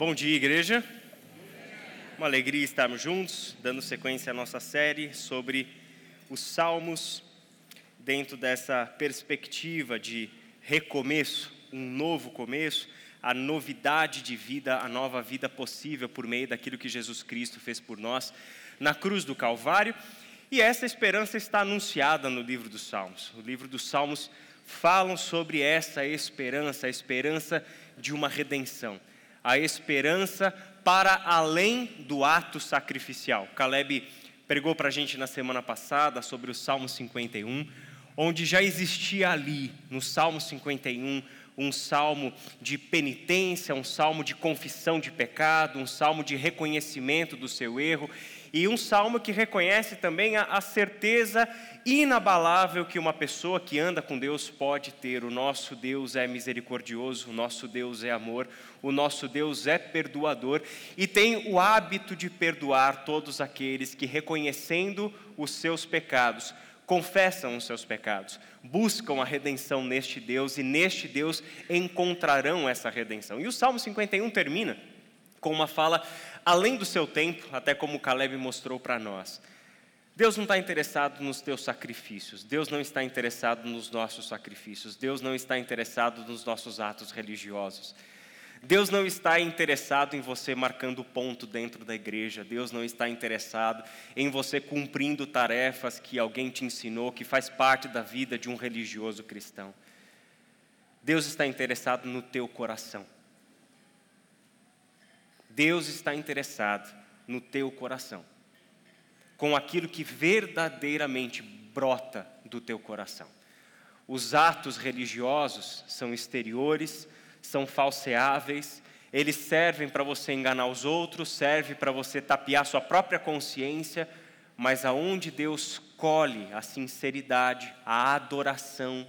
Bom dia, igreja. Uma alegria estarmos juntos, dando sequência à nossa série sobre os Salmos, dentro dessa perspectiva de recomeço, um novo começo, a novidade de vida, a nova vida possível por meio daquilo que Jesus Cristo fez por nós na cruz do Calvário. E essa esperança está anunciada no livro dos Salmos. O livro dos Salmos falam sobre essa esperança, a esperança de uma redenção a esperança para além do ato sacrificial. Caleb pregou para a gente na semana passada sobre o Salmo 51, onde já existia ali, no Salmo 51, um salmo de penitência, um salmo de confissão de pecado, um salmo de reconhecimento do seu erro e um salmo que reconhece também a, a, certeza inabalável que uma pessoa que anda com Deus pode ter. O nosso Deus é misericordioso, o nosso Deus é amor, o nosso Deus é perdoador e tem o hábito de perdoar todos aqueles que, reconhecendo os seus pecados, confessam os seus pecados, buscam a redenção neste Deus e neste Deus encontrarão essa redenção. E o Salmo 51 termina com uma fala além do seu tempo, até como Caleb mostrou para nós. Deus não está interessado nos teus sacrifícios, Deus não está interessado nos nossos sacrifícios, Deus não está interessado nos nossos atos religiosos. Deus não está interessado em você marcando ponto dentro da igreja, Deus não está interessado em você cumprindo tarefas que alguém te ensinou, que faz parte da vida de um religioso cristão. Deus está interessado no teu coração. Deus está interessado no teu coração, com aquilo que verdadeiramente brota do teu coração. Os atos religiosos são exteriores, são falseáveis, eles servem para você enganar os outros, servem para você tapear sua própria consciência, mas aonde Deus colhe a sinceridade, a adoração,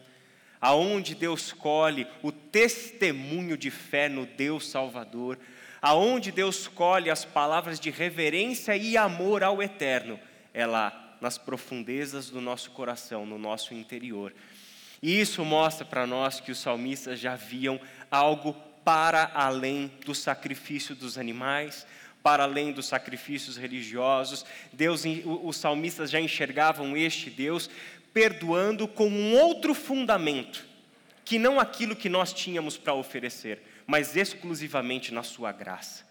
aonde Deus colhe o testemunho de fé no Deus Salvador, aonde Deus colhe as palavras de reverência e amor ao eterno, é lá, nas profundezas do nosso coração, no nosso interior. E isso mostra para nós que os salmistas já viam algo para além do sacrifício dos animais, para além dos sacrifícios religiosos. Deus, os salmistas já enxergavam este Deus perdoando com um outro fundamento, que não aquilo que nós tínhamos para oferecer, mas exclusivamente na Sua graça,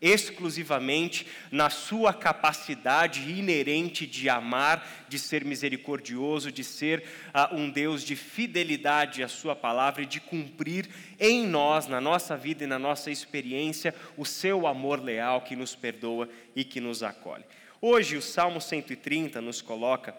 exclusivamente na Sua capacidade inerente de amar, de ser misericordioso, de ser uh, um Deus de fidelidade à Sua palavra e de cumprir em nós, na nossa vida e na nossa experiência, o Seu amor leal que nos perdoa e que nos acolhe. Hoje, o Salmo 130 nos coloca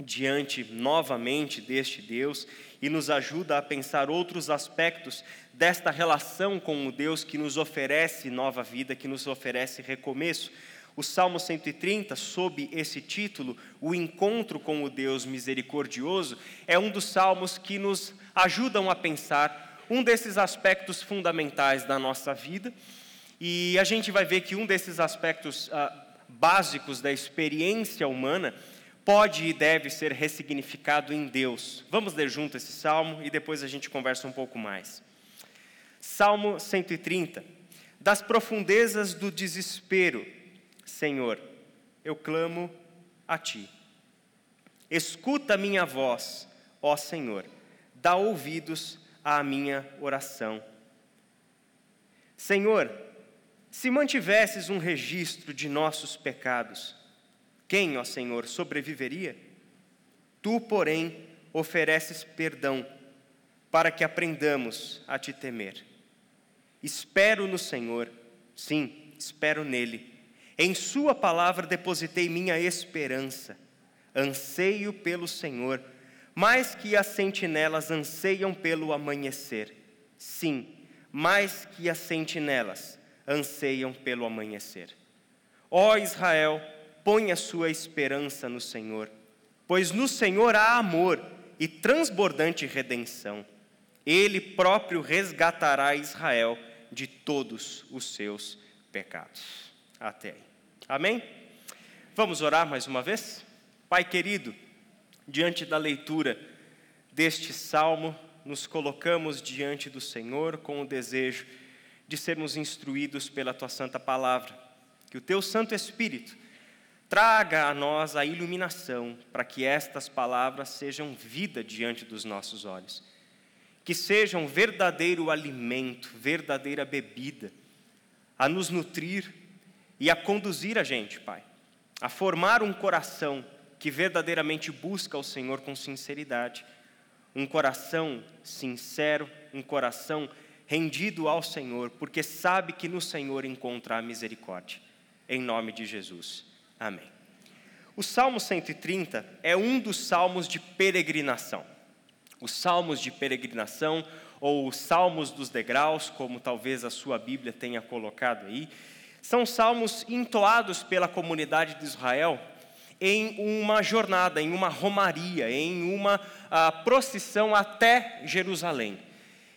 diante novamente deste Deus e nos ajuda a pensar outros aspectos desta relação com o Deus que nos oferece nova vida, que nos oferece recomeço. O Salmo 130, sob esse título, O Encontro com o Deus Misericordioso, é um dos salmos que nos ajudam a pensar um desses aspectos fundamentais da nossa vida. E a gente vai ver que um desses aspectos ah, básicos da experiência humana pode e deve ser ressignificado em Deus. Vamos ler junto esse salmo e depois a gente conversa um pouco mais. Salmo 130. Das profundezas do desespero, Senhor, eu clamo a ti. Escuta a minha voz, ó Senhor, dá ouvidos à minha oração. Senhor, se mantivesses um registro de nossos pecados, quem, ó Senhor, sobreviveria? Tu, porém, ofereces perdão, para que aprendamos a te temer. Espero no Senhor, sim, espero nele. Em Sua palavra depositei minha esperança. Anseio pelo Senhor, mais que as sentinelas anseiam pelo amanhecer. Sim, mais que as sentinelas anseiam pelo amanhecer. Ó Israel, põe a sua esperança no Senhor, pois no Senhor há amor e transbordante redenção. Ele próprio resgatará Israel de todos os seus pecados. Até aí. Amém? Vamos orar mais uma vez? Pai querido, diante da leitura deste salmo, nos colocamos diante do Senhor com o desejo de sermos instruídos pela tua santa palavra. Que o teu Santo Espírito traga a nós a iluminação para que estas palavras sejam vida diante dos nossos olhos. Que sejam verdadeiro alimento, verdadeira bebida, a nos nutrir e a conduzir a gente, Pai, a formar um coração que verdadeiramente busca o Senhor com sinceridade. Um coração sincero, um coração rendido ao Senhor, porque sabe que no Senhor encontra a misericórdia. Em nome de Jesus. Amém. O Salmo 130 é um dos salmos de peregrinação. Os salmos de peregrinação, ou os salmos dos degraus, como talvez a sua Bíblia tenha colocado aí, são salmos entoados pela comunidade de Israel em uma jornada, em uma romaria, em uma uh, procissão até Jerusalém.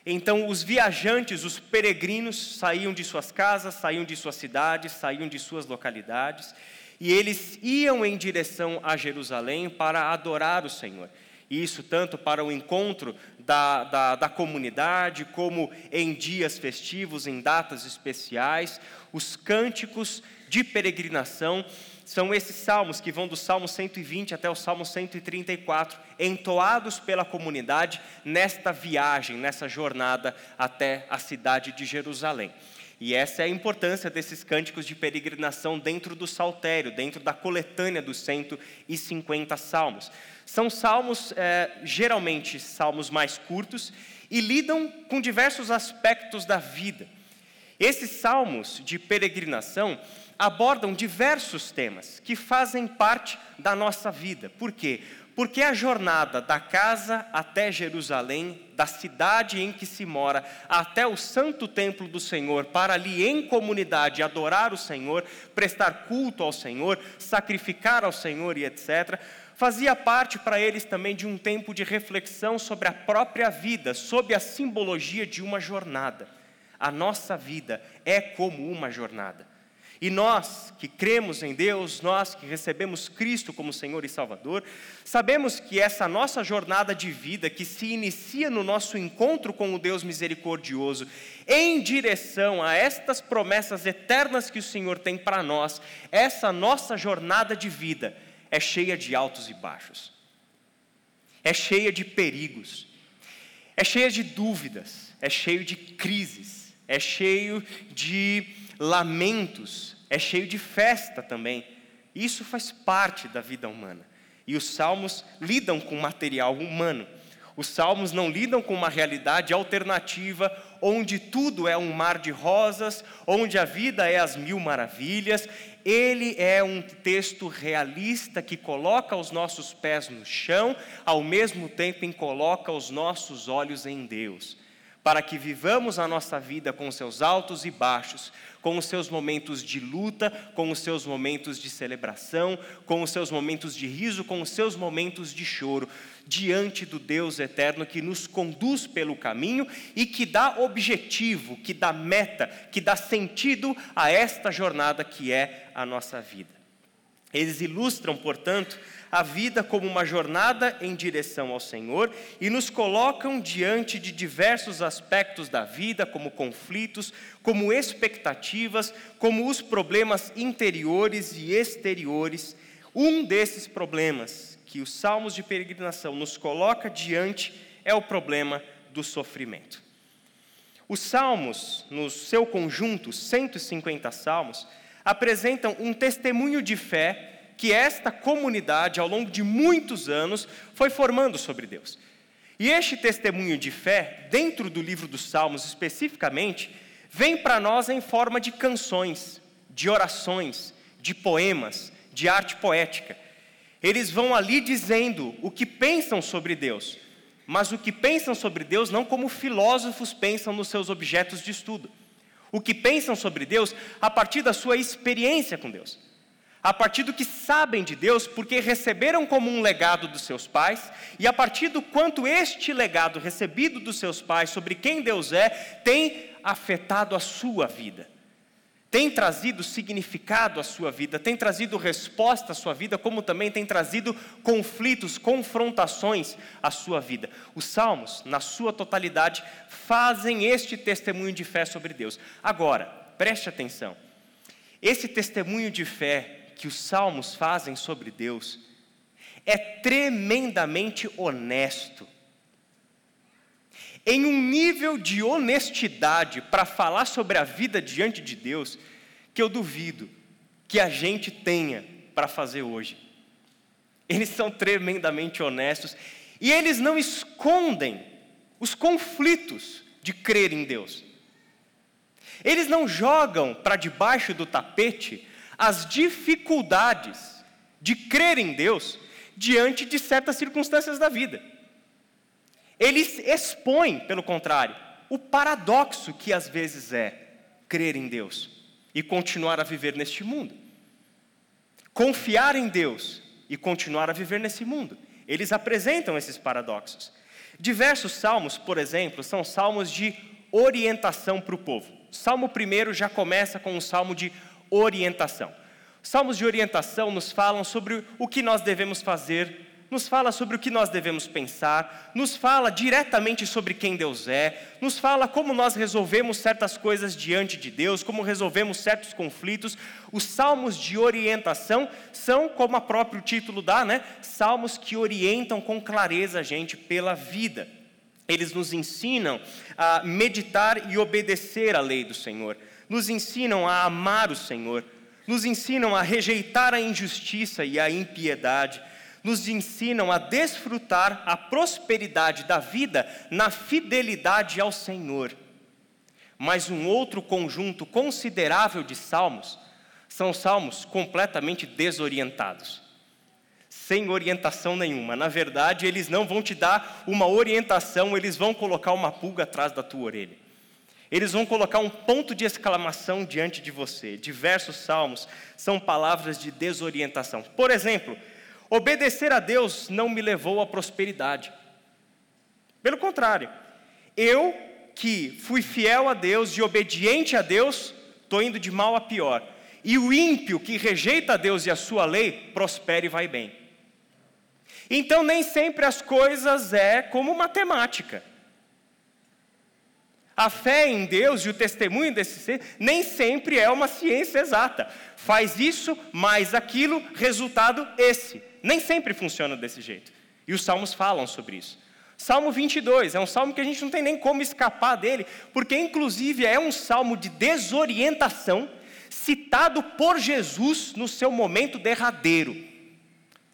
Então, os viajantes, os peregrinos, saíam de suas casas, saíam de suas cidades, saíam de suas localidades, e eles iam em direção a Jerusalém para adorar o Senhor. Isso tanto para o encontro da, da, da comunidade, como em dias festivos, em datas especiais. Os cânticos de peregrinação são esses salmos que vão do Salmo 120 até o Salmo 134, entoados pela comunidade nesta viagem, nessa jornada até a cidade de Jerusalém. E essa é a importância desses cânticos de peregrinação dentro do saltério, dentro da coletânea dos 150 salmos. São salmos, é, geralmente, salmos mais curtos e lidam com diversos aspectos da vida. Esses salmos de peregrinação abordam diversos temas que fazem parte da nossa vida. Por quê? Porque a jornada da casa até Jerusalém, da cidade em que se mora, até o santo templo do Senhor, para ali em comunidade adorar o Senhor, prestar culto ao Senhor, sacrificar ao Senhor e etc., fazia parte para eles também de um tempo de reflexão sobre a própria vida, sob a simbologia de uma jornada. A nossa vida é como uma jornada. E nós que cremos em Deus, nós que recebemos Cristo como Senhor e Salvador, sabemos que essa nossa jornada de vida, que se inicia no nosso encontro com o Deus misericordioso, em direção a estas promessas eternas que o Senhor tem para nós, essa nossa jornada de vida é cheia de altos e baixos, é cheia de perigos, é cheia de dúvidas, é cheio de crises, é cheio de lamentos, é cheio de festa também. Isso faz parte da vida humana. E os salmos lidam com material humano. Os salmos não lidam com uma realidade alternativa, onde tudo é um mar de rosas, onde a vida é as mil maravilhas. Ele é um texto realista que coloca os nossos pés no chão, ao mesmo tempo em coloca os nossos olhos em Deus para que vivamos a nossa vida com seus altos e baixos, com os seus momentos de luta, com os seus momentos de celebração, com os seus momentos de riso, com os seus momentos de choro, diante do Deus eterno que nos conduz pelo caminho e que dá objetivo, que dá meta, que dá sentido a esta jornada que é a nossa vida. Eles ilustram, portanto, a vida como uma jornada em direção ao Senhor e nos colocam diante de diversos aspectos da vida, como conflitos, como expectativas, como os problemas interiores e exteriores. Um desses problemas que os salmos de peregrinação nos coloca diante é o problema do sofrimento. Os salmos, no seu conjunto, 150 salmos, apresentam um testemunho de fé que esta comunidade, ao longo de muitos anos, foi formando sobre Deus. E este testemunho de fé, dentro do livro dos Salmos especificamente, vem para nós em forma de canções, de orações, de poemas, de arte poética. Eles vão ali dizendo o que pensam sobre Deus, mas o que pensam sobre Deus não como filósofos pensam nos seus objetos de estudo o que pensam sobre Deus a partir da sua experiência com Deus, a partir do que sabem de Deus, porque receberam como um legado dos seus pais, e a partir do quanto este legado recebido dos seus pais sobre quem Deus é tem afetado a sua vida, tem trazido significado à sua vida, tem trazido resposta à sua vida, como também tem trazido conflitos, confrontações à sua vida. Os salmos, na sua totalidade, fazem este testemunho de fé sobre Deus. Agora, preste atenção. Esse testemunho de fé que os salmos fazem sobre Deus é tremendamente honesto. Em um nível de honestidade para falar sobre a vida diante de Deus, que eu duvido que a gente tenha para fazer hoje. Eles são tremendamente honestos e eles não escondem os conflitos de crer em Deus. Eles não jogam para debaixo do tapete as dificuldades de crer em Deus diante de certas circunstâncias da vida. Eles expõem, pelo contrário, o paradoxo que às vezes é crer em Deus e continuar a viver neste mundo. Confiar em Deus e continuar a viver nesse mundo. Eles apresentam esses paradoxos. Diversos salmos, por exemplo, são salmos de orientação para o povo. Salmo 1 já começa com um salmo de orientação. Salmos de orientação nos falam sobre o que nós devemos fazer, nos fala sobre o que nós devemos pensar, nos fala diretamente sobre quem Deus é, nos fala como nós resolvemos certas coisas diante de Deus, como resolvemos certos conflitos. Os salmos de orientação são, como o próprio título dá, né? Salmos que orientam com clareza a gente pela vida. Eles nos ensinam a meditar e obedecer à lei do Senhor, nos ensinam a amar o Senhor, nos ensinam a rejeitar a injustiça e a impiedade, nos ensinam a desfrutar a prosperidade da vida na fidelidade ao Senhor. Mas um outro conjunto considerável de salmos são salmos completamente desorientados, sem orientação nenhuma. Na verdade, eles não vão te dar uma orientação, eles vão colocar uma pulga atrás da tua orelha. Eles vão colocar um ponto de exclamação diante de você. Diversos salmos são palavras de desorientação. Por exemplo, Obedecer a Deus não me levou à prosperidade. Pelo contrário, eu que fui fiel a Deus e obediente a Deus, estou indo de mal a pior. E o ímpio que rejeita a Deus e a sua lei, prospera e vai bem. Então nem sempre as coisas é como matemática. A fé em Deus e o testemunho desse ser nem sempre é uma ciência exata. Faz isso, mais aquilo, resultado esse. Nem sempre funciona desse jeito. E os salmos falam sobre isso. Salmo 22 é um salmo que a gente não tem nem como escapar dele, porque inclusive é um salmo de desorientação, citado por Jesus no seu momento derradeiro,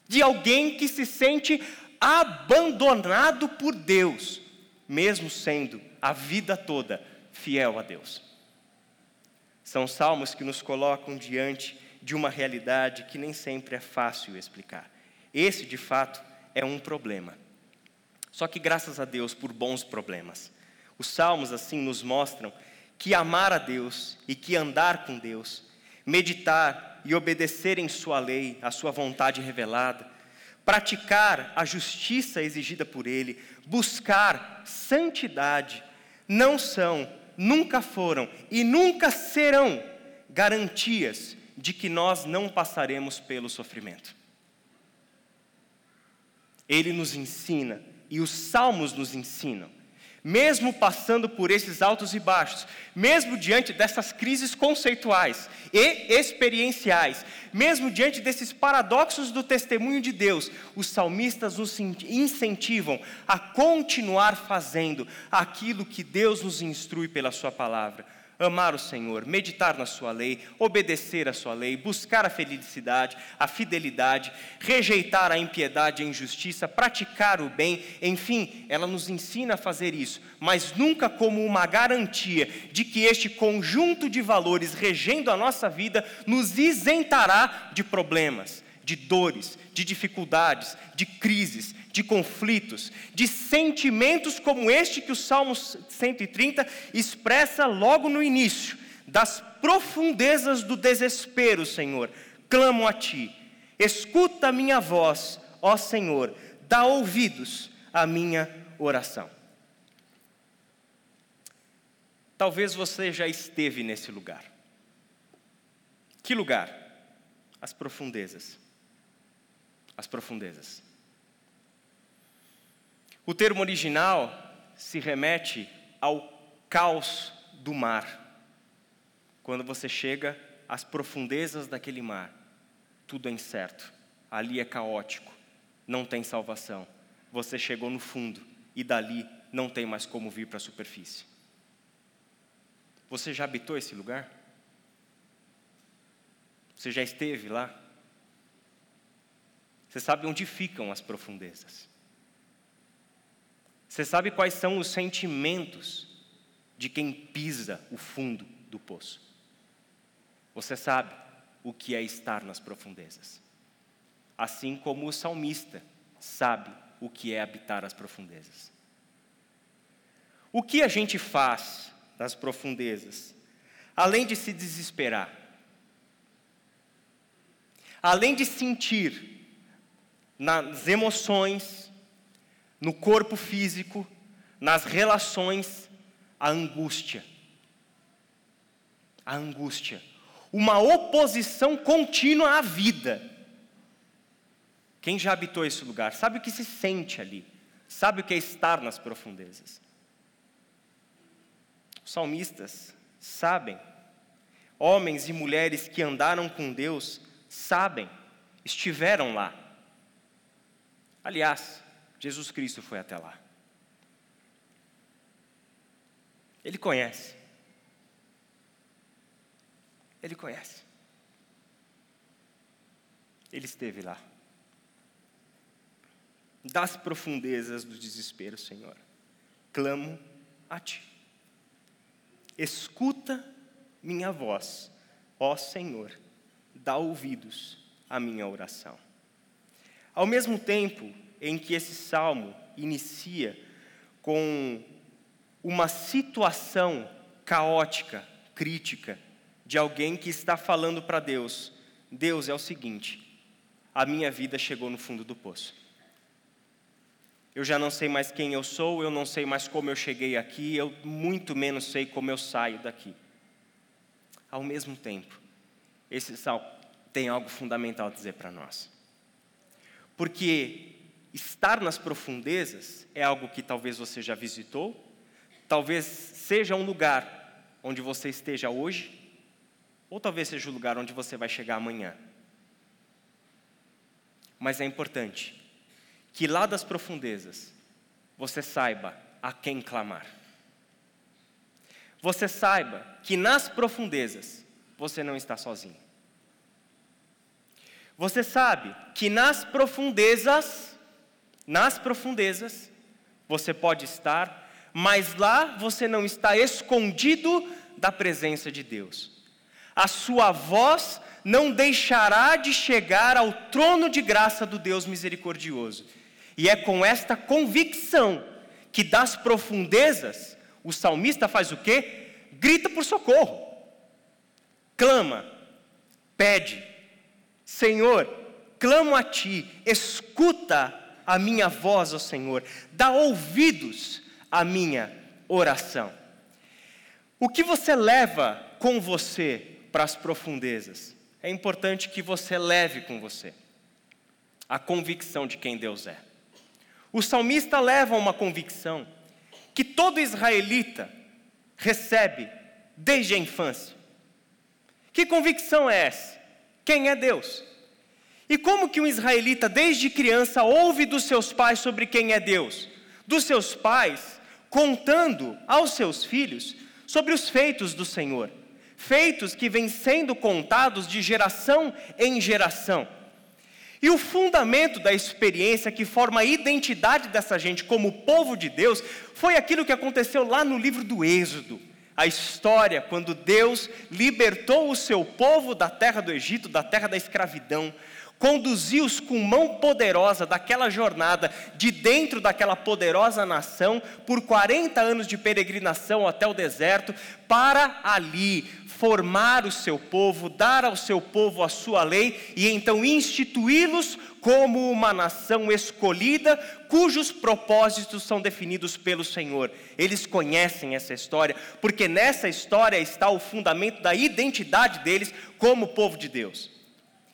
de alguém que se sente abandonado por Deus, mesmo sendo a vida toda fiel a Deus. São salmos que nos colocam diante de uma realidade que nem sempre é fácil explicar. Esse, de fato, é um problema. Só que graças a Deus por bons problemas. Os salmos assim nos mostram que amar a Deus e que andar com Deus, meditar e obedecer em Sua lei, a Sua vontade revelada, praticar a justiça exigida por Ele, buscar santidade, não são, nunca foram e nunca serão garantias de que nós não passaremos pelo sofrimento. Ele nos ensina, e os salmos nos ensinam, mesmo passando por esses altos e baixos, mesmo diante dessas crises conceituais e experienciais, mesmo diante desses paradoxos do testemunho de Deus, os salmistas nos incentivam a continuar fazendo aquilo que Deus nos instrui pela Sua palavra amar o Senhor, meditar na Sua lei, obedecer a Sua lei, buscar a felicidade, a fidelidade, rejeitar a impiedade e a injustiça, praticar o bem, enfim, ela nos ensina a fazer isso, mas nunca como uma garantia de que este conjunto de valores regendo a nossa vida nos isentará de problemas, de dores, de dificuldades, de crises, de conflitos, de sentimentos como este que o Salmo 130 expressa logo no início, das profundezas do desespero, Senhor, clamo a Ti, escuta a minha voz, ó Senhor, dá ouvidos à minha oração. Talvez você já esteve nesse lugar. Que lugar? As profundezas. As profundezas. O termo original se remete ao caos do mar. Quando você chega às profundezas daquele mar, tudo é incerto, ali é caótico, não tem salvação. Você chegou no fundo e dali não tem mais como vir para a superfície. Você já habitou esse lugar? Você já esteve lá? Você sabe onde ficam as profundezas? Você sabe quais são os sentimentos de quem pisa o fundo do poço? Você sabe o que é estar nas profundezas. Assim como o salmista sabe o que é habitar as profundezas. O que a gente faz nas profundezas? Além de se desesperar, além de sentir nas emoções, no corpo físico, nas relações, a angústia. A angústia. Uma oposição contínua à vida. Quem já habitou esse lugar sabe o que se sente ali, sabe o que é estar nas profundezas. Os salmistas sabem, homens e mulheres que andaram com Deus sabem, estiveram lá. Aliás, Jesus Cristo foi até lá. Ele conhece. Ele conhece. Ele esteve lá. Das profundezas do desespero, Senhor, clamo a Ti. Escuta minha voz, ó Senhor, dá ouvidos à minha oração. Ao mesmo tempo em que esse salmo inicia com uma situação caótica, crítica, de alguém que está falando para Deus: Deus é o seguinte, a minha vida chegou no fundo do poço. Eu já não sei mais quem eu sou, eu não sei mais como eu cheguei aqui, eu muito menos sei como eu saio daqui. Ao mesmo tempo, esse salmo tem algo fundamental a dizer para nós. Porque estar nas profundezas é algo que talvez você já visitou, talvez seja um lugar onde você esteja hoje, ou talvez seja o lugar onde você vai chegar amanhã. Mas é importante que lá das profundezas você saiba a quem clamar. Você saiba que nas profundezas você não está sozinho. Você sabe que nas profundezas, nas profundezas, você pode estar, mas lá você não está escondido da presença de Deus. A sua voz não deixará de chegar ao trono de graça do Deus misericordioso. E é com esta convicção que das profundezas o salmista faz o quê? Grita por socorro. Clama, pede. Senhor, clamo a ti, escuta a minha voz, ó Senhor, dá ouvidos à minha oração. O que você leva com você para as profundezas? É importante que você leve com você a convicção de quem Deus é. O salmista leva uma convicção que todo israelita recebe desde a infância. Que convicção é essa? Quem é Deus? E como que um israelita desde criança ouve dos seus pais sobre quem é Deus? Dos seus pais contando aos seus filhos sobre os feitos do Senhor, feitos que vêm sendo contados de geração em geração. E o fundamento da experiência que forma a identidade dessa gente como povo de Deus foi aquilo que aconteceu lá no livro do Êxodo. A história quando Deus libertou o seu povo da terra do Egito, da terra da escravidão, conduziu-os com mão poderosa daquela jornada, de dentro daquela poderosa nação, por 40 anos de peregrinação até o deserto, para ali formar o seu povo, dar ao seu povo a sua lei e então instituí-los como uma nação escolhida, cujos propósitos são definidos pelo Senhor. Eles conhecem essa história, porque nessa história está o fundamento da identidade deles como povo de Deus.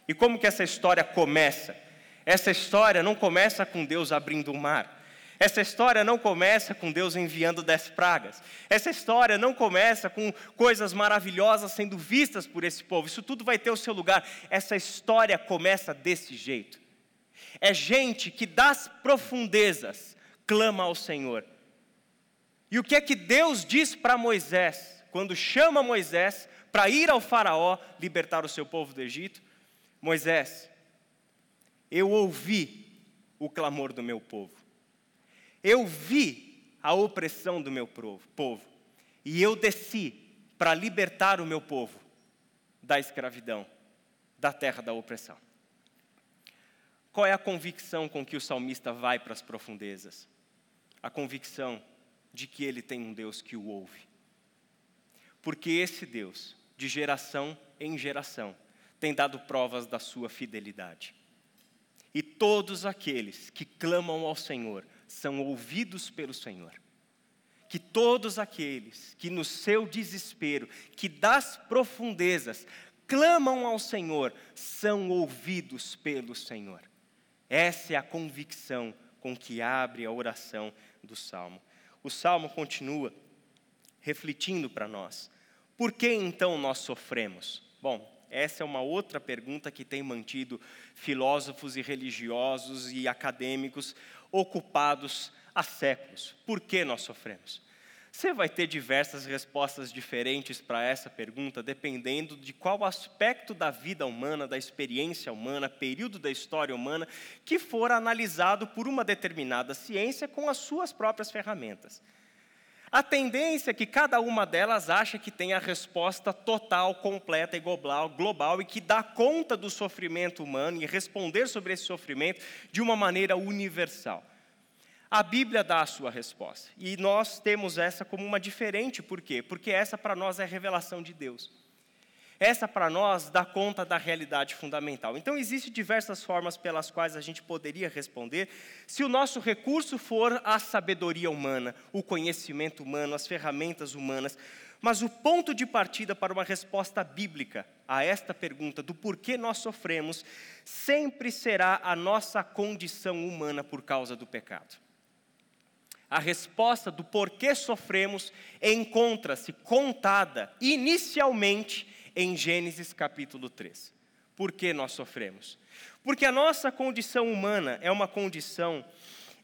E como que essa história começa? Essa história não começa com Deus abrindo o mar. Essa história não começa com Deus enviando dez pragas. Essa história não começa com coisas maravilhosas sendo vistas por esse povo. Isso tudo vai ter o seu lugar. Essa história começa desse jeito. É gente que das profundezas clama ao Senhor. E o que é que Deus diz para Moisés, quando chama Moisés para ir ao Faraó libertar o seu povo do Egito? Moisés, eu ouvi o clamor do meu povo, eu vi a opressão do meu povo, e eu desci para libertar o meu povo da escravidão, da terra da opressão. Qual é a convicção com que o salmista vai para as profundezas? A convicção de que ele tem um Deus que o ouve. Porque esse Deus, de geração em geração, tem dado provas da sua fidelidade. E todos aqueles que clamam ao Senhor são ouvidos pelo Senhor. Que todos aqueles que no seu desespero, que das profundezas clamam ao Senhor, são ouvidos pelo Senhor. Essa é a convicção com que abre a oração do salmo. O salmo continua refletindo para nós. Por que então nós sofremos? Bom, essa é uma outra pergunta que tem mantido filósofos e religiosos e acadêmicos ocupados há séculos. Por que nós sofremos? Você vai ter diversas respostas diferentes para essa pergunta, dependendo de qual aspecto da vida humana, da experiência humana, período da história humana, que for analisado por uma determinada ciência com as suas próprias ferramentas. A tendência é que cada uma delas acha que tem a resposta total, completa e global, global e que dá conta do sofrimento humano e responder sobre esse sofrimento de uma maneira universal. A Bíblia dá a sua resposta e nós temos essa como uma diferente, por quê? Porque essa para nós é a revelação de Deus. Essa para nós dá conta da realidade fundamental. Então existem diversas formas pelas quais a gente poderia responder. Se o nosso recurso for a sabedoria humana, o conhecimento humano, as ferramentas humanas, mas o ponto de partida para uma resposta bíblica a esta pergunta do porquê nós sofremos sempre será a nossa condição humana por causa do pecado. A resposta do porquê sofremos encontra-se contada inicialmente em Gênesis capítulo 3. Por que nós sofremos? Porque a nossa condição humana é uma condição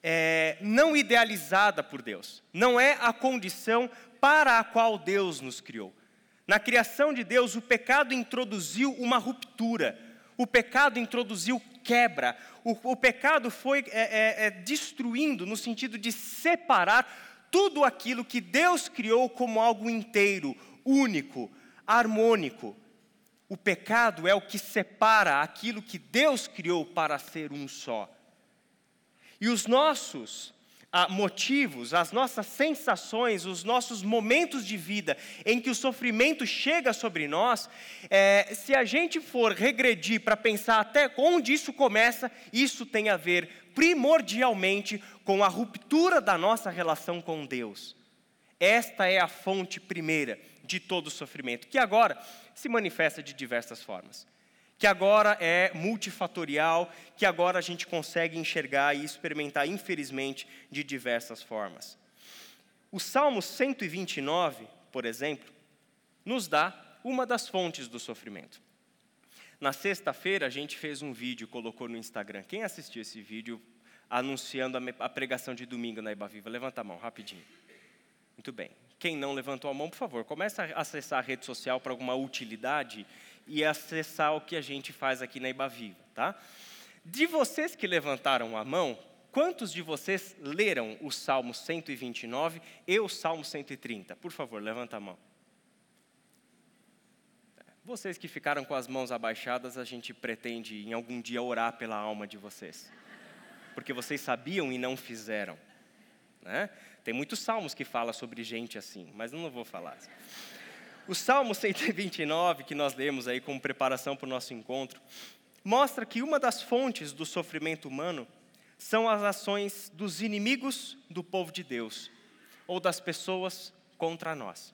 é, não idealizada por Deus, não é a condição para a qual Deus nos criou. Na criação de Deus, o pecado introduziu uma ruptura, o pecado introduziu quebra, o, o pecado foi é, é, é destruindo no sentido de separar tudo aquilo que Deus criou como algo inteiro, único, harmônico. O pecado é o que separa aquilo que Deus criou para ser um só. E os nossos ah, motivos, as nossas sensações, os nossos momentos de vida em que o sofrimento chega sobre nós, é, se a gente for regredir para pensar até onde isso começa, isso tem a ver primordialmente com a ruptura da nossa relação com Deus. Esta é a fonte primeira de todo sofrimento, que agora se manifesta de diversas formas, que agora é multifatorial, que agora a gente consegue enxergar e experimentar, infelizmente, de diversas formas. O Salmo 129, por exemplo, nos dá uma das fontes do sofrimento. Na sexta-feira, a gente fez um vídeo, colocou no Instagram. Quem assistiu esse vídeo anunciando a pregação de domingo na Ibaviva? Levanta a mão, rapidinho. Muito bem. Quem não levantou a mão, por favor, comece a acessar a rede social para alguma utilidade e acessar o que a gente faz aqui na Ibaviva, tá? De vocês que levantaram a mão, quantos de vocês leram o Salmo 129 e o Salmo 130? Por favor, levanta a mão. Vocês que ficaram com as mãos abaixadas, a gente pretende em algum dia orar pela alma de vocês. Porque vocês sabiam e não fizeram. Né? Tem muitos salmos que falam sobre gente assim, mas não vou falar. O Salmo 129, que nós lemos aí como preparação para o nosso encontro, mostra que uma das fontes do sofrimento humano são as ações dos inimigos do povo de Deus, ou das pessoas contra nós.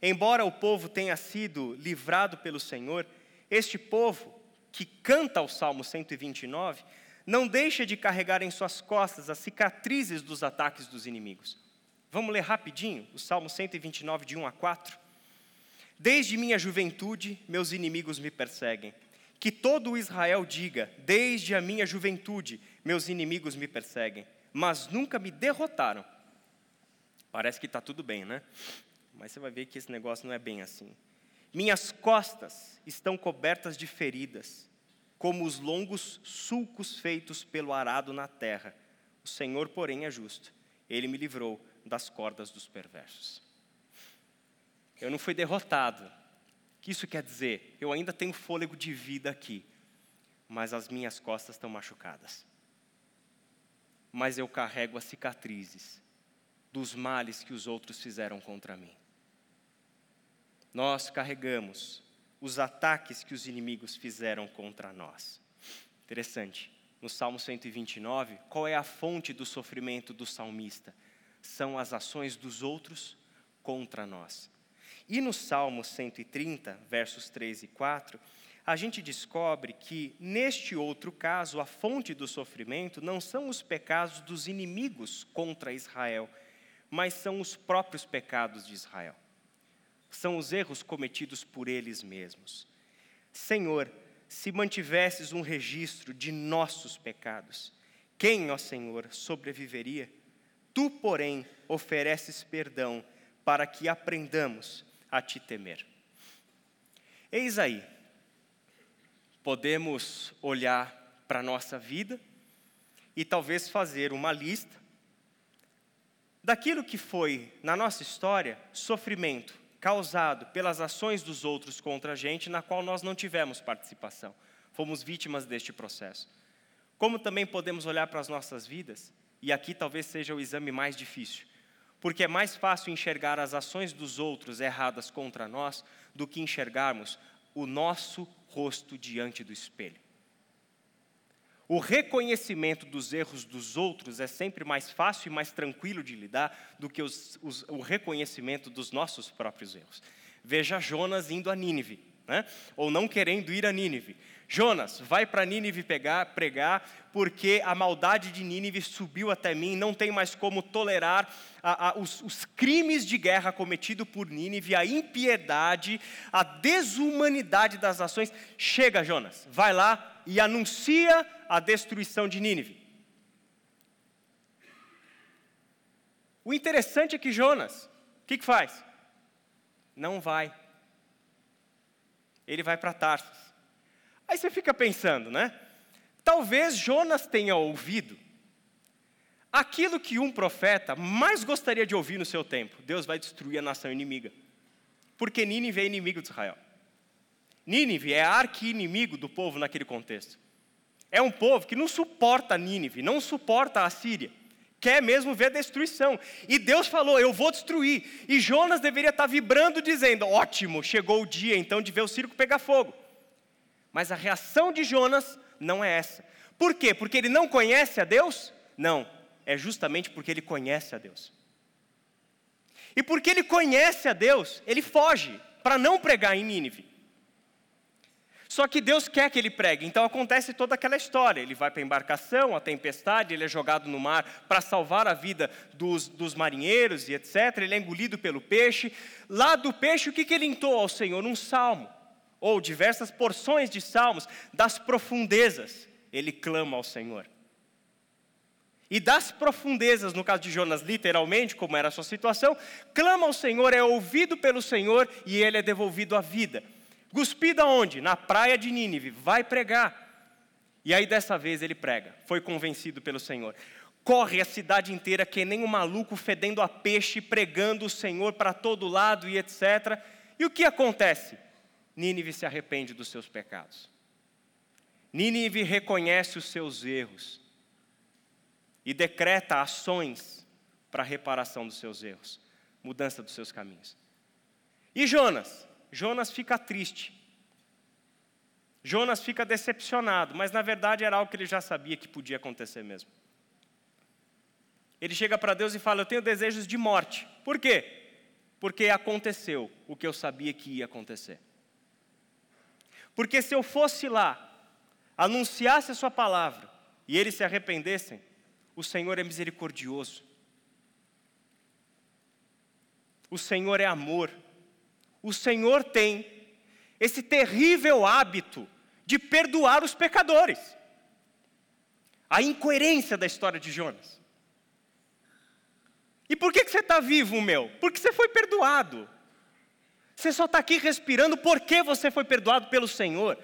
Embora o povo tenha sido livrado pelo Senhor, este povo, que canta o Salmo 129, não deixa de carregar em suas costas as cicatrizes dos ataques dos inimigos. Vamos ler rapidinho o Salmo 129, de 1 a 4? Desde minha juventude, meus inimigos me perseguem. Que todo Israel diga: Desde a minha juventude, meus inimigos me perseguem, mas nunca me derrotaram. Parece que está tudo bem, né? Mas você vai ver que esse negócio não é bem assim. Minhas costas estão cobertas de feridas, como os longos sulcos feitos pelo arado na terra. O Senhor, porém, é justo. Ele me livrou das cordas dos perversos. Eu não fui derrotado. O que isso quer dizer? Eu ainda tenho fôlego de vida aqui, mas as minhas costas estão machucadas. Mas eu carrego as cicatrizes dos males que os outros fizeram contra mim. Nós carregamos os ataques que os inimigos fizeram contra nós. Interessante. No Salmo 129, qual é a fonte do sofrimento do salmista? são as ações dos outros contra nós. E no Salmo 130, versos 3 e 4, a gente descobre que, neste outro caso, a fonte do sofrimento não são os pecados dos inimigos contra Israel, mas são os próprios pecados de Israel. São os erros cometidos por eles mesmos. Senhor, se mantivesses um registro de nossos pecados, quem, ó Senhor, sobreviveria? Tu, porém, ofereces perdão para que aprendamos a te temer. Eis aí, podemos olhar para a nossa vida e talvez fazer uma lista daquilo que foi, na nossa história, sofrimento causado pelas ações dos outros contra a gente, na qual nós não tivemos participação. Fomos vítimas deste processo. Como também podemos olhar para as nossas vidas e aqui talvez seja o exame mais difícil, porque é mais fácil enxergar as ações dos outros erradas contra nós do que enxergarmos o nosso rosto diante do espelho. O reconhecimento dos erros dos outros é sempre mais fácil e mais tranquilo de lidar do que os, os, o reconhecimento dos nossos próprios erros. Veja Jonas indo a Nínive, né? ou não querendo ir a Nínive. Jonas, vai para Nínive pegar, pregar, porque a maldade de Nínive subiu até mim, não tem mais como tolerar a, a, os, os crimes de guerra cometidos por Nínive, a impiedade, a desumanidade das ações. Chega, Jonas, vai lá e anuncia a destruição de Nínive. O interessante é que Jonas, o que, que faz? Não vai. Ele vai para Tarsus. Aí você fica pensando, né? Talvez Jonas tenha ouvido aquilo que um profeta mais gostaria de ouvir no seu tempo: Deus vai destruir a nação inimiga. Porque Nínive é inimigo de Israel. Nínive é arqui-inimigo do povo naquele contexto. É um povo que não suporta Nínive, não suporta a Síria. Quer mesmo ver a destruição. E Deus falou: Eu vou destruir. E Jonas deveria estar vibrando, dizendo: Ótimo, chegou o dia então de ver o circo pegar fogo. Mas a reação de Jonas não é essa. Por quê? Porque ele não conhece a Deus? Não, é justamente porque ele conhece a Deus. E porque ele conhece a Deus, ele foge para não pregar em Nínive. Só que Deus quer que ele pregue, então acontece toda aquela história. Ele vai para a embarcação, a tempestade, ele é jogado no mar para salvar a vida dos, dos, marinheiros e etc. Ele é engolido pelo peixe. Lá do peixe, o que, que ele entoa ao Senhor? Um salmo ou diversas porções de salmos, das profundezas, ele clama ao Senhor. E das profundezas, no caso de Jonas, literalmente, como era a sua situação, clama ao Senhor, é ouvido pelo Senhor e ele é devolvido à vida. Cuspido aonde? Na praia de Nínive, vai pregar. E aí dessa vez ele prega, foi convencido pelo Senhor. Corre a cidade inteira que nem um maluco fedendo a peixe, pregando o Senhor para todo lado e etc. E o que acontece? Nínive se arrepende dos seus pecados. Nínive reconhece os seus erros e decreta ações para reparação dos seus erros, mudança dos seus caminhos. E Jonas? Jonas fica triste. Jonas fica decepcionado, mas na verdade era algo que ele já sabia que podia acontecer mesmo. Ele chega para Deus e fala: Eu tenho desejos de morte. Por quê? Porque aconteceu o que eu sabia que ia acontecer. Porque se eu fosse lá, anunciasse a Sua palavra e eles se arrependessem, o Senhor é misericordioso. O Senhor é amor. O Senhor tem esse terrível hábito de perdoar os pecadores. A incoerência da história de Jonas. E por que, você está vivo, meu? Porque você foi perdoado. Você só está aqui respirando porque você foi perdoado pelo Senhor.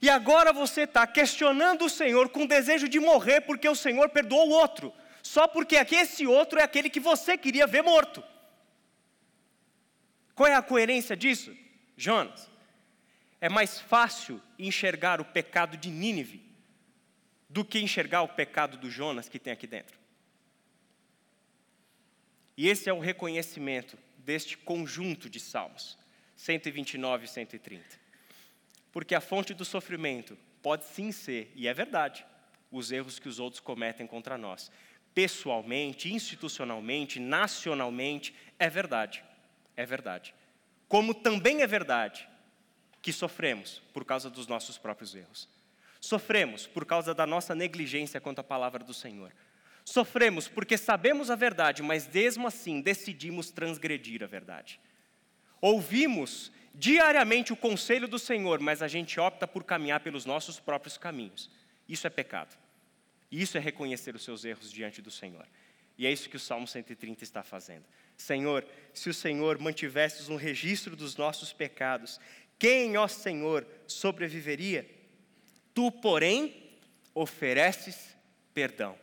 E agora você está questionando o Senhor com desejo de morrer porque o Senhor perdoou o outro, só porque esse outro é aquele que você queria ver morto. Qual é a coerência disso? Jonas, é mais fácil enxergar o pecado de Nínive do que enxergar o pecado do Jonas que tem aqui dentro. E esse é o reconhecimento deste conjunto de salmos, 129 e 130. Porque a fonte do sofrimento pode sim ser, e é verdade, os erros que os outros cometem contra nós. Pessoalmente, institucionalmente, nacionalmente, é verdade. É verdade. Como também é verdade que sofremos por causa dos nossos próprios erros. Sofremos por causa da nossa negligência quanto à palavra do Senhor. Sofremos porque sabemos a verdade, mas mesmo assim decidimos transgredir a verdade. Ouvimos diariamente o conselho do Senhor, mas a gente opta por caminhar pelos nossos próprios caminhos. Isso é pecado. Isso é reconhecer os seus erros diante do Senhor. E é isso que o Salmo 130 está fazendo. Senhor, se o Senhor mantivesse um registro dos nossos pecados, quem, ó Senhor, sobreviveria? Tu, porém, ofereces perdão.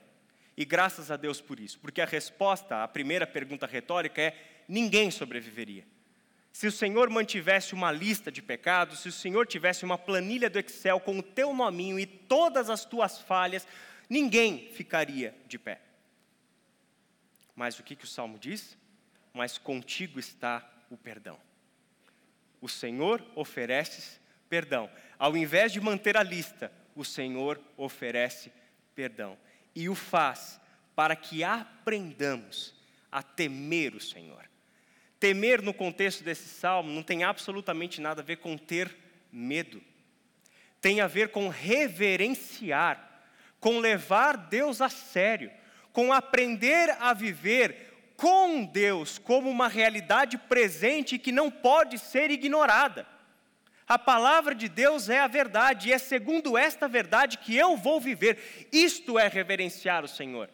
E graças a Deus por isso, porque a resposta à primeira pergunta retórica é: ninguém sobreviveria. Se o Senhor mantivesse uma lista de pecados, se o Senhor tivesse uma planilha do Excel com o teu nominho e todas as tuas falhas, ninguém ficaria de pé. Mas o que, que o salmo diz? Mas contigo está o perdão. O Senhor oferece perdão. Ao invés de manter a lista, o Senhor oferece perdão e o faz para que aprendamos a temer o Senhor. Temer no contexto desse salmo não tem absolutamente nada a ver com ter medo. Tem a ver com reverenciar, com levar Deus a sério, com aprender a viver com Deus como uma realidade presente que não pode ser ignorada. A palavra de Deus é a verdade, e é segundo esta verdade que eu vou viver. Isto é reverenciar o Senhor.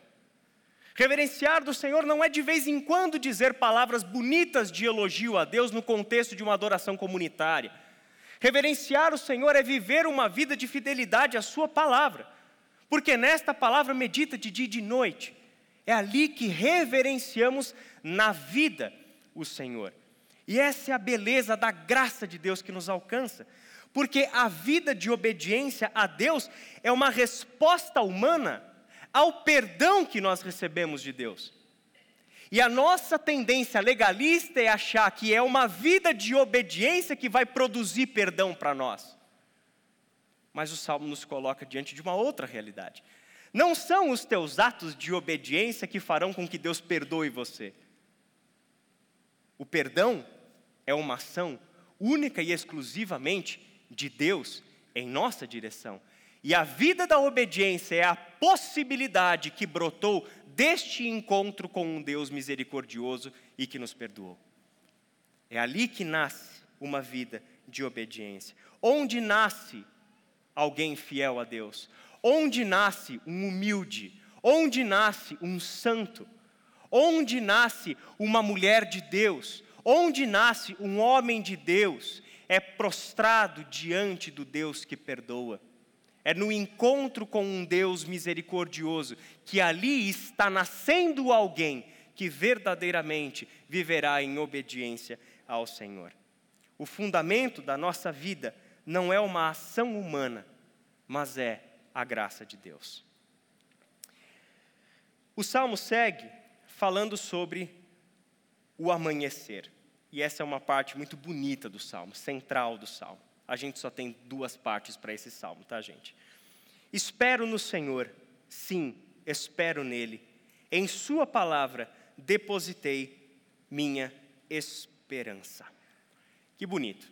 Reverenciar do Senhor não é de vez em quando dizer palavras bonitas de elogio a Deus no contexto de uma adoração comunitária. Reverenciar o Senhor é viver uma vida de fidelidade à Sua palavra, porque nesta palavra medita de dia e de noite. É ali que reverenciamos na vida o Senhor. E essa é a beleza da graça de Deus que nos alcança, porque a vida de obediência a Deus é uma resposta humana ao perdão que nós recebemos de Deus. E a nossa tendência legalista é achar que é uma vida de obediência que vai produzir perdão para nós. Mas o salmo nos coloca diante de uma outra realidade. Não são os teus atos de obediência que farão com que Deus perdoe você. O perdão é uma ação única e exclusivamente de Deus em nossa direção. E a vida da obediência é a possibilidade que brotou deste encontro com um Deus misericordioso e que nos perdoou. É ali que nasce uma vida de obediência. Onde nasce alguém fiel a Deus? Onde nasce um humilde? Onde nasce um santo? Onde nasce uma mulher de Deus? Onde nasce um homem de Deus é prostrado diante do Deus que perdoa. É no encontro com um Deus misericordioso que ali está nascendo alguém que verdadeiramente viverá em obediência ao Senhor. O fundamento da nossa vida não é uma ação humana, mas é a graça de Deus. O salmo segue falando sobre o amanhecer. E essa é uma parte muito bonita do salmo, central do salmo. A gente só tem duas partes para esse salmo, tá, gente? Espero no Senhor, sim, espero nele. Em Sua palavra depositei minha esperança. Que bonito.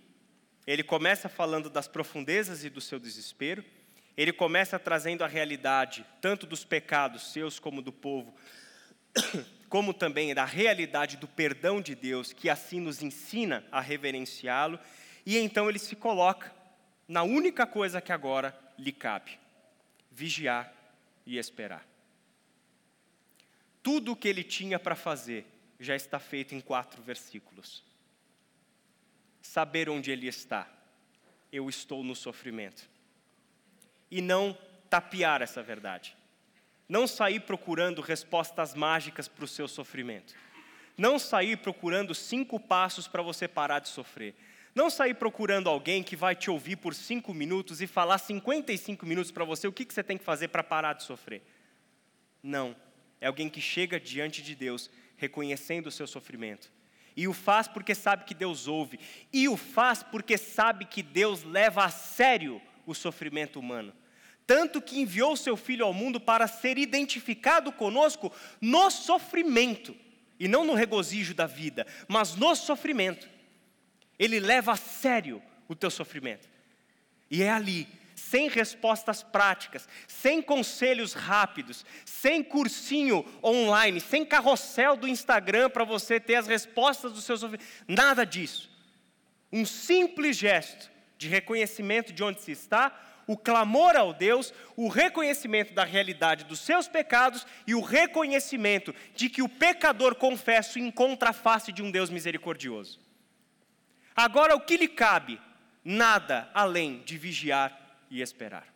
Ele começa falando das profundezas e do seu desespero, ele começa trazendo a realidade, tanto dos pecados seus como do povo, como também da realidade do perdão de Deus, que assim nos ensina a reverenciá-lo, e então ele se coloca na única coisa que agora lhe cabe: vigiar e esperar. Tudo o que ele tinha para fazer já está feito em quatro versículos. Saber onde ele está, eu estou no sofrimento. E não tapear essa verdade. Não sair procurando respostas mágicas para o seu sofrimento. Não sair procurando cinco passos para você parar de sofrer. Não sair procurando alguém que vai te ouvir por cinco minutos e falar 55 minutos para você o que, que você tem que fazer para parar de sofrer. Não é alguém que chega diante de Deus reconhecendo o seu sofrimento. E o faz porque sabe que Deus ouve. E o faz porque sabe que Deus leva a sério o sofrimento humano. Tanto que enviou seu filho ao mundo para ser identificado conosco no sofrimento. E não no regozijo da vida, mas no sofrimento. Ele leva a sério o teu sofrimento. E é ali sem respostas práticas, sem conselhos rápidos, sem cursinho online, sem carrossel do Instagram para você ter as respostas dos seus ouvidos, nada disso. Um simples gesto de reconhecimento de onde se está, o clamor ao Deus, o reconhecimento da realidade dos seus pecados e o reconhecimento de que o pecador confesso encontra a face de um Deus misericordioso. Agora, o que lhe cabe? Nada além de vigiar e esperar.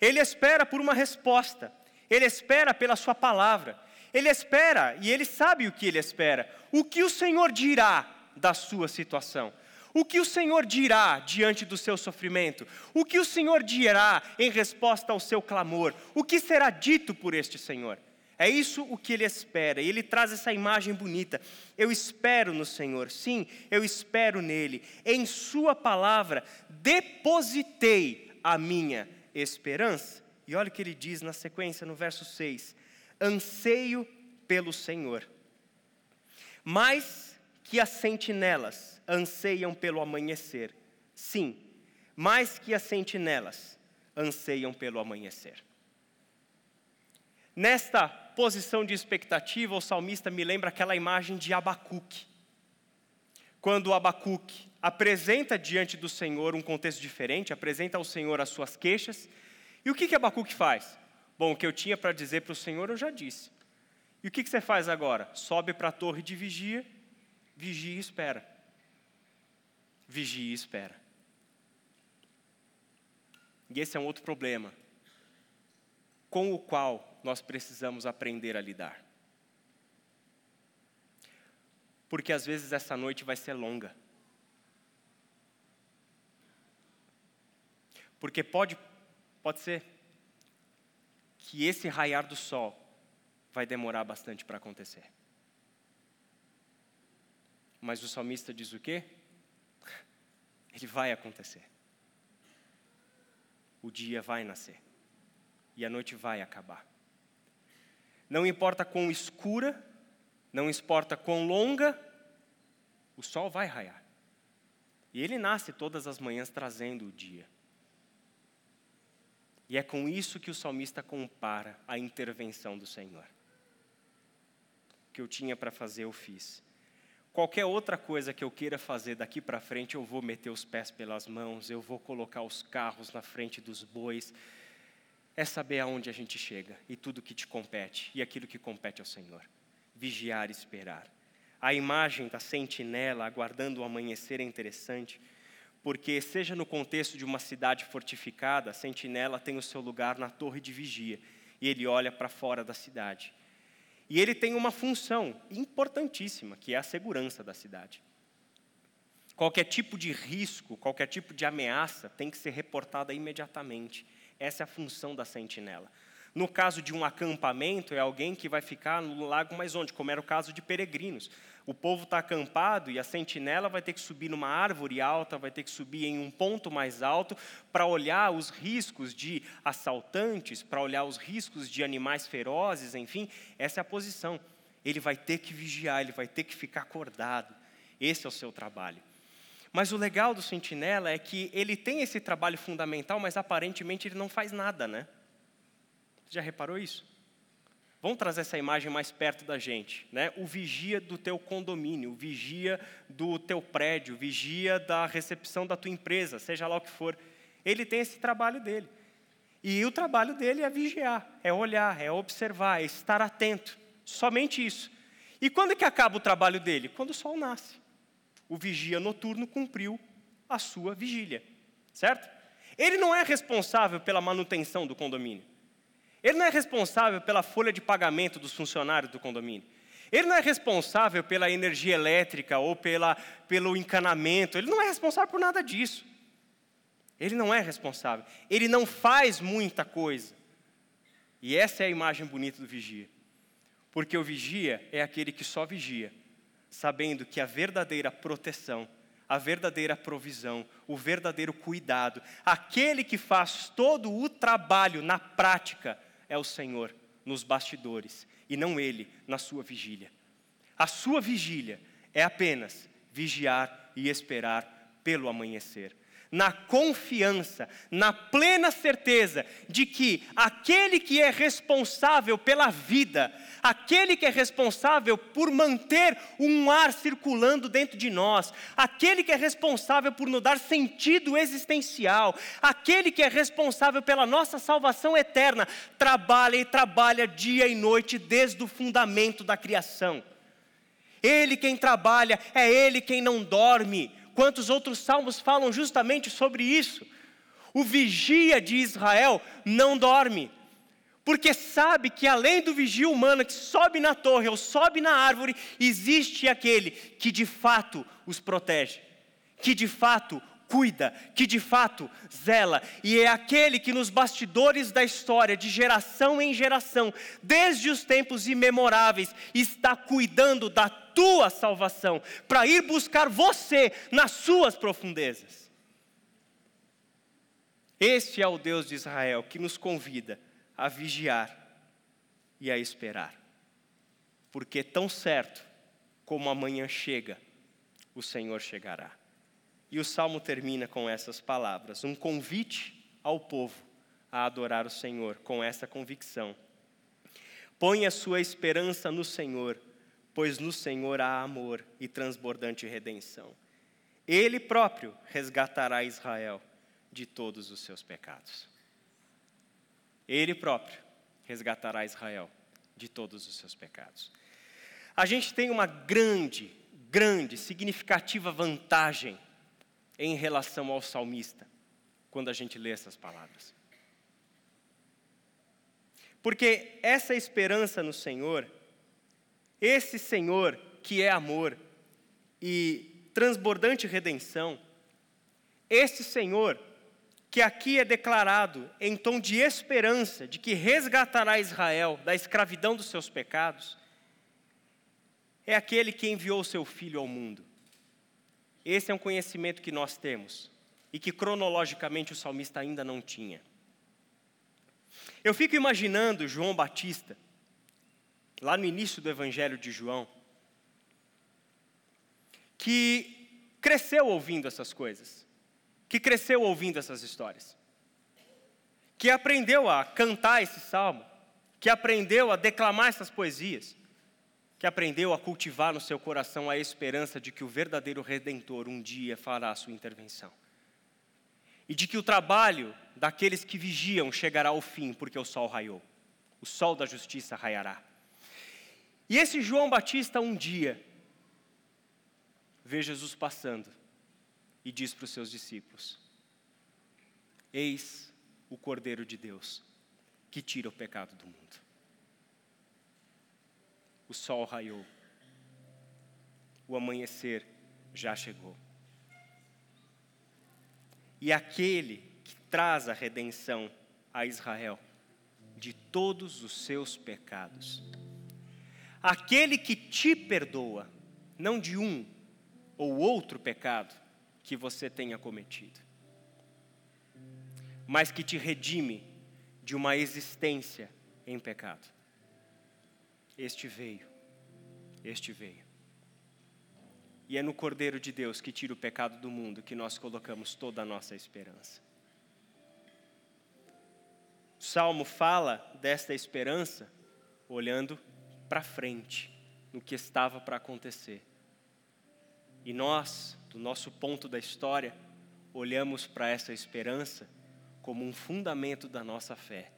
Ele espera por uma resposta, ele espera pela Sua palavra, ele espera e ele sabe o que ele espera. O que o Senhor dirá da sua situação? O que o Senhor dirá diante do seu sofrimento? O que o Senhor dirá em resposta ao seu clamor? O que será dito por este Senhor? É isso o que ele espera, e ele traz essa imagem bonita. Eu espero no Senhor, sim, eu espero nele. Em Sua palavra depositei a minha esperança. E olha o que ele diz na sequência, no verso 6: Anseio pelo Senhor, mais que as sentinelas anseiam pelo amanhecer. Sim, mais que as sentinelas anseiam pelo amanhecer. Nesta posição de expectativa, o salmista me lembra aquela imagem de Abacuque. Quando Abacuque apresenta diante do Senhor um contexto diferente, apresenta ao Senhor as suas queixas, e o que, que Abacuque faz? Bom, o que eu tinha para dizer para o Senhor eu já disse. E o que, que você faz agora? Sobe para a torre de vigia, vigia e espera. Vigia e espera. E esse é um outro problema, com o qual nós precisamos aprender a lidar. Porque às vezes essa noite vai ser longa. Porque pode, pode ser que esse raiar do sol vai demorar bastante para acontecer. Mas o salmista diz o quê? Ele vai acontecer. O dia vai nascer. E a noite vai acabar. Não importa quão escura, não importa quão longa, o sol vai raiar. E ele nasce todas as manhãs trazendo o dia. E é com isso que o salmista compara a intervenção do Senhor. O que eu tinha para fazer, eu fiz. Qualquer outra coisa que eu queira fazer daqui para frente, eu vou meter os pés pelas mãos, eu vou colocar os carros na frente dos bois, é saber aonde a gente chega e tudo que te compete e aquilo que compete ao Senhor. Vigiar e esperar. A imagem da sentinela aguardando o amanhecer é interessante, porque, seja no contexto de uma cidade fortificada, a sentinela tem o seu lugar na torre de vigia e ele olha para fora da cidade. E ele tem uma função importantíssima, que é a segurança da cidade. Qualquer tipo de risco, qualquer tipo de ameaça tem que ser reportada imediatamente. Essa é a função da sentinela. No caso de um acampamento, é alguém que vai ficar no lago mais onde, como era o caso de peregrinos. O povo está acampado e a sentinela vai ter que subir numa árvore alta, vai ter que subir em um ponto mais alto para olhar os riscos de assaltantes, para olhar os riscos de animais ferozes, enfim, essa é a posição. Ele vai ter que vigiar, ele vai ter que ficar acordado. Esse é o seu trabalho. Mas o legal do sentinela é que ele tem esse trabalho fundamental, mas aparentemente ele não faz nada, né? Já reparou isso? Vamos trazer essa imagem mais perto da gente, né? O vigia do teu condomínio, o vigia do teu prédio, o vigia da recepção da tua empresa, seja lá o que for. Ele tem esse trabalho dele. E o trabalho dele é vigiar, é olhar, é observar, é estar atento. Somente isso. E quando é que acaba o trabalho dele? Quando o sol nasce. O vigia noturno cumpriu a sua vigília, certo? Ele não é responsável pela manutenção do condomínio. Ele não é responsável pela folha de pagamento dos funcionários do condomínio. Ele não é responsável pela energia elétrica ou pela, pelo encanamento. Ele não é responsável por nada disso. Ele não é responsável. Ele não faz muita coisa. E essa é a imagem bonita do vigia. Porque o vigia é aquele que só vigia, sabendo que a verdadeira proteção, a verdadeira provisão, o verdadeiro cuidado, aquele que faz todo o trabalho na prática, é o Senhor nos bastidores e não ele na sua vigília. A sua vigília é apenas vigiar e esperar pelo amanhecer na confiança, na plena certeza de que aquele que é responsável pela vida, aquele que é responsável por manter um ar circulando dentro de nós, aquele que é responsável por nos dar sentido existencial, aquele que é responsável pela nossa salvação eterna, trabalha e trabalha dia e noite desde o fundamento da criação. Ele quem trabalha, é Ele quem não dorme quantos outros salmos falam justamente sobre isso. O vigia de Israel não dorme, porque sabe que além do vigia humano que sobe na torre ou sobe na árvore, existe aquele que de fato os protege, que de fato cuida, que de fato zela, e é aquele que nos bastidores da história, de geração em geração, desde os tempos imemoráveis, está cuidando da tua salvação, para ir buscar você nas suas profundezas. Este é o Deus de Israel que nos convida a vigiar e a esperar, porque tão certo como amanhã chega, o Senhor chegará. E o salmo termina com essas palavras, um convite ao povo a adorar o Senhor com essa convicção. Põe a sua esperança no Senhor pois no Senhor há amor e transbordante redenção. Ele próprio resgatará Israel de todos os seus pecados. Ele próprio resgatará Israel de todos os seus pecados. A gente tem uma grande, grande, significativa vantagem em relação ao salmista quando a gente lê essas palavras. Porque essa esperança no Senhor esse Senhor que é amor e transbordante redenção, esse Senhor que aqui é declarado em tom de esperança de que resgatará Israel da escravidão dos seus pecados, é aquele que enviou seu filho ao mundo. Esse é um conhecimento que nós temos e que cronologicamente o salmista ainda não tinha. Eu fico imaginando João Batista lá no início do Evangelho de João, que cresceu ouvindo essas coisas, que cresceu ouvindo essas histórias, que aprendeu a cantar esse salmo, que aprendeu a declamar essas poesias, que aprendeu a cultivar no seu coração a esperança de que o verdadeiro redentor um dia fará a sua intervenção. E de que o trabalho daqueles que vigiam chegará ao fim, porque o sol raiou. O sol da justiça raiará. E esse João Batista, um dia, vê Jesus passando e diz para os seus discípulos: Eis o Cordeiro de Deus que tira o pecado do mundo. o sol raiou. O amanhecer já chegou. E aquele que traz a redenção a Israel de todos os seus pecados. Aquele que te perdoa, não de um ou outro pecado que você tenha cometido, mas que te redime de uma existência em pecado. Este veio, este veio. E é no Cordeiro de Deus que tira o pecado do mundo que nós colocamos toda a nossa esperança. O Salmo fala desta esperança olhando para frente, no que estava para acontecer. E nós, do nosso ponto da história, olhamos para essa esperança como um fundamento da nossa fé,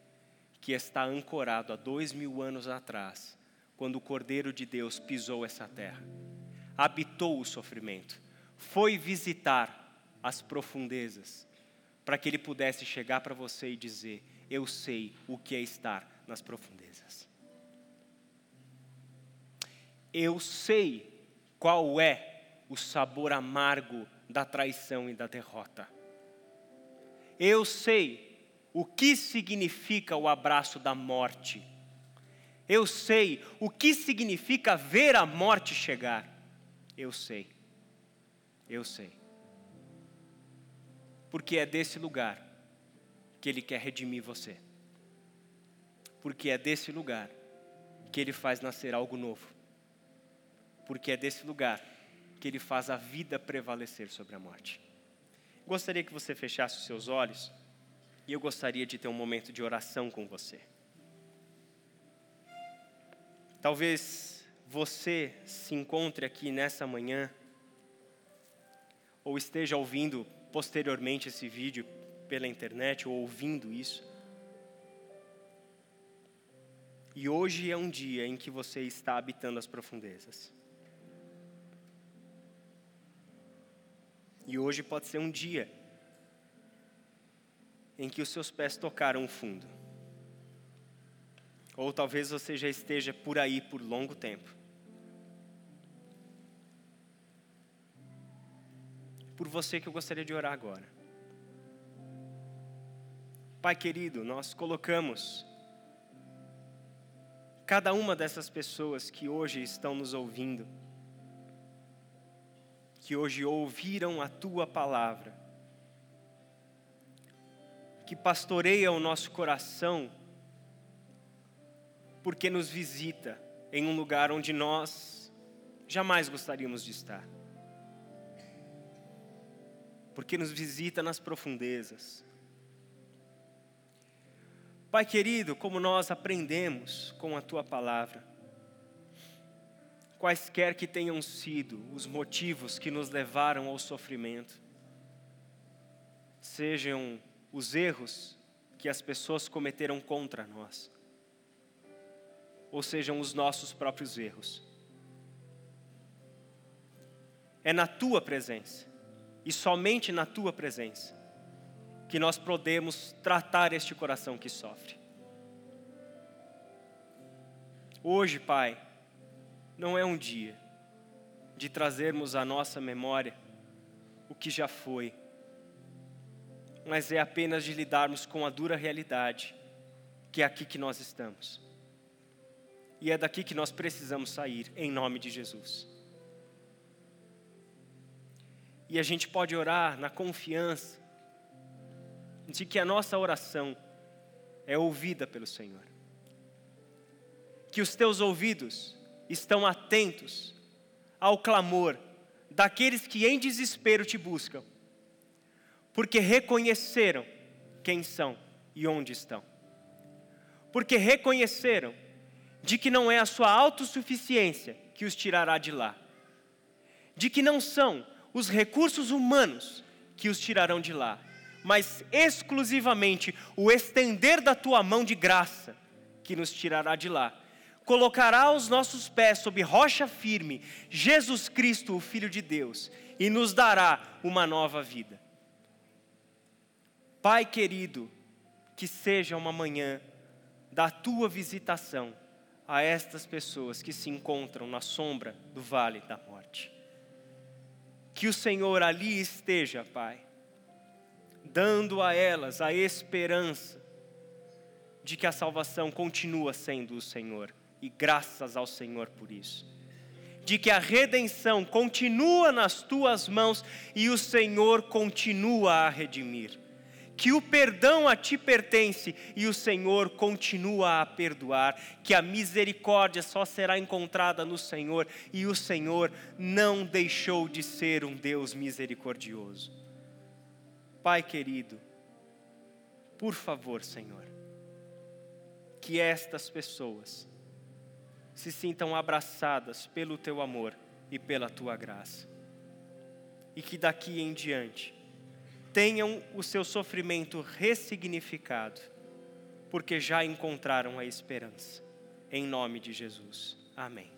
que está ancorado há dois mil anos atrás, quando o Cordeiro de Deus pisou essa terra, habitou o sofrimento, foi visitar as profundezas, para que ele pudesse chegar para você e dizer: eu sei o que é estar nas profundezas. Eu sei qual é o sabor amargo da traição e da derrota. Eu sei o que significa o abraço da morte. Eu sei o que significa ver a morte chegar. Eu sei. Eu sei. Porque é desse lugar que Ele quer redimir você. Porque é desse lugar que Ele faz nascer algo novo. Porque é desse lugar que Ele faz a vida prevalecer sobre a morte. Gostaria que você fechasse os seus olhos e eu gostaria de ter um momento de oração com você. Talvez você se encontre aqui nessa manhã ou esteja ouvindo posteriormente esse vídeo pela internet ou ouvindo isso. E hoje é um dia em que você está habitando as profundezas. E hoje pode ser um dia em que os seus pés tocaram o fundo. Ou talvez você já esteja por aí por longo tempo. Por você que eu gostaria de orar agora. Pai querido, nós colocamos cada uma dessas pessoas que hoje estão nos ouvindo, que hoje ouviram a tua palavra, que pastoreia o nosso coração, porque nos visita em um lugar onde nós jamais gostaríamos de estar, porque nos visita nas profundezas, Pai querido, como nós aprendemos com a tua palavra, quaisquer que tenham sido os motivos que nos levaram ao sofrimento, sejam os erros que as pessoas cometeram contra nós, ou sejam os nossos próprios erros. É na tua presença, e somente na tua presença, que nós podemos tratar este coração que sofre. Hoje, Pai, não é um dia de trazermos à nossa memória o que já foi, mas é apenas de lidarmos com a dura realidade que é aqui que nós estamos. E é daqui que nós precisamos sair, em nome de Jesus. E a gente pode orar na confiança de que a nossa oração é ouvida pelo Senhor. Que os teus ouvidos estão atentos ao clamor daqueles que em desespero te buscam, porque reconheceram quem são e onde estão. Porque reconheceram de que não é a sua autossuficiência que os tirará de lá, de que não são os recursos humanos que os tirarão de lá, mas exclusivamente o estender da tua mão de graça que nos tirará de lá. Colocará os nossos pés sob rocha firme, Jesus Cristo, o Filho de Deus, e nos dará uma nova vida. Pai querido, que seja uma manhã da tua visitação a estas pessoas que se encontram na sombra do vale da morte. Que o Senhor ali esteja, Pai, dando a elas a esperança de que a salvação continua sendo o Senhor, e graças ao Senhor por isso. De que a redenção continua nas tuas mãos e o Senhor continua a redimir que o perdão a ti pertence e o Senhor continua a perdoar, que a misericórdia só será encontrada no Senhor e o Senhor não deixou de ser um Deus misericordioso. Pai querido, por favor, Senhor, que estas pessoas se sintam abraçadas pelo teu amor e pela tua graça, e que daqui em diante tenham o seu sofrimento ressignificado, porque já encontraram a esperança. Em nome de Jesus. Amém.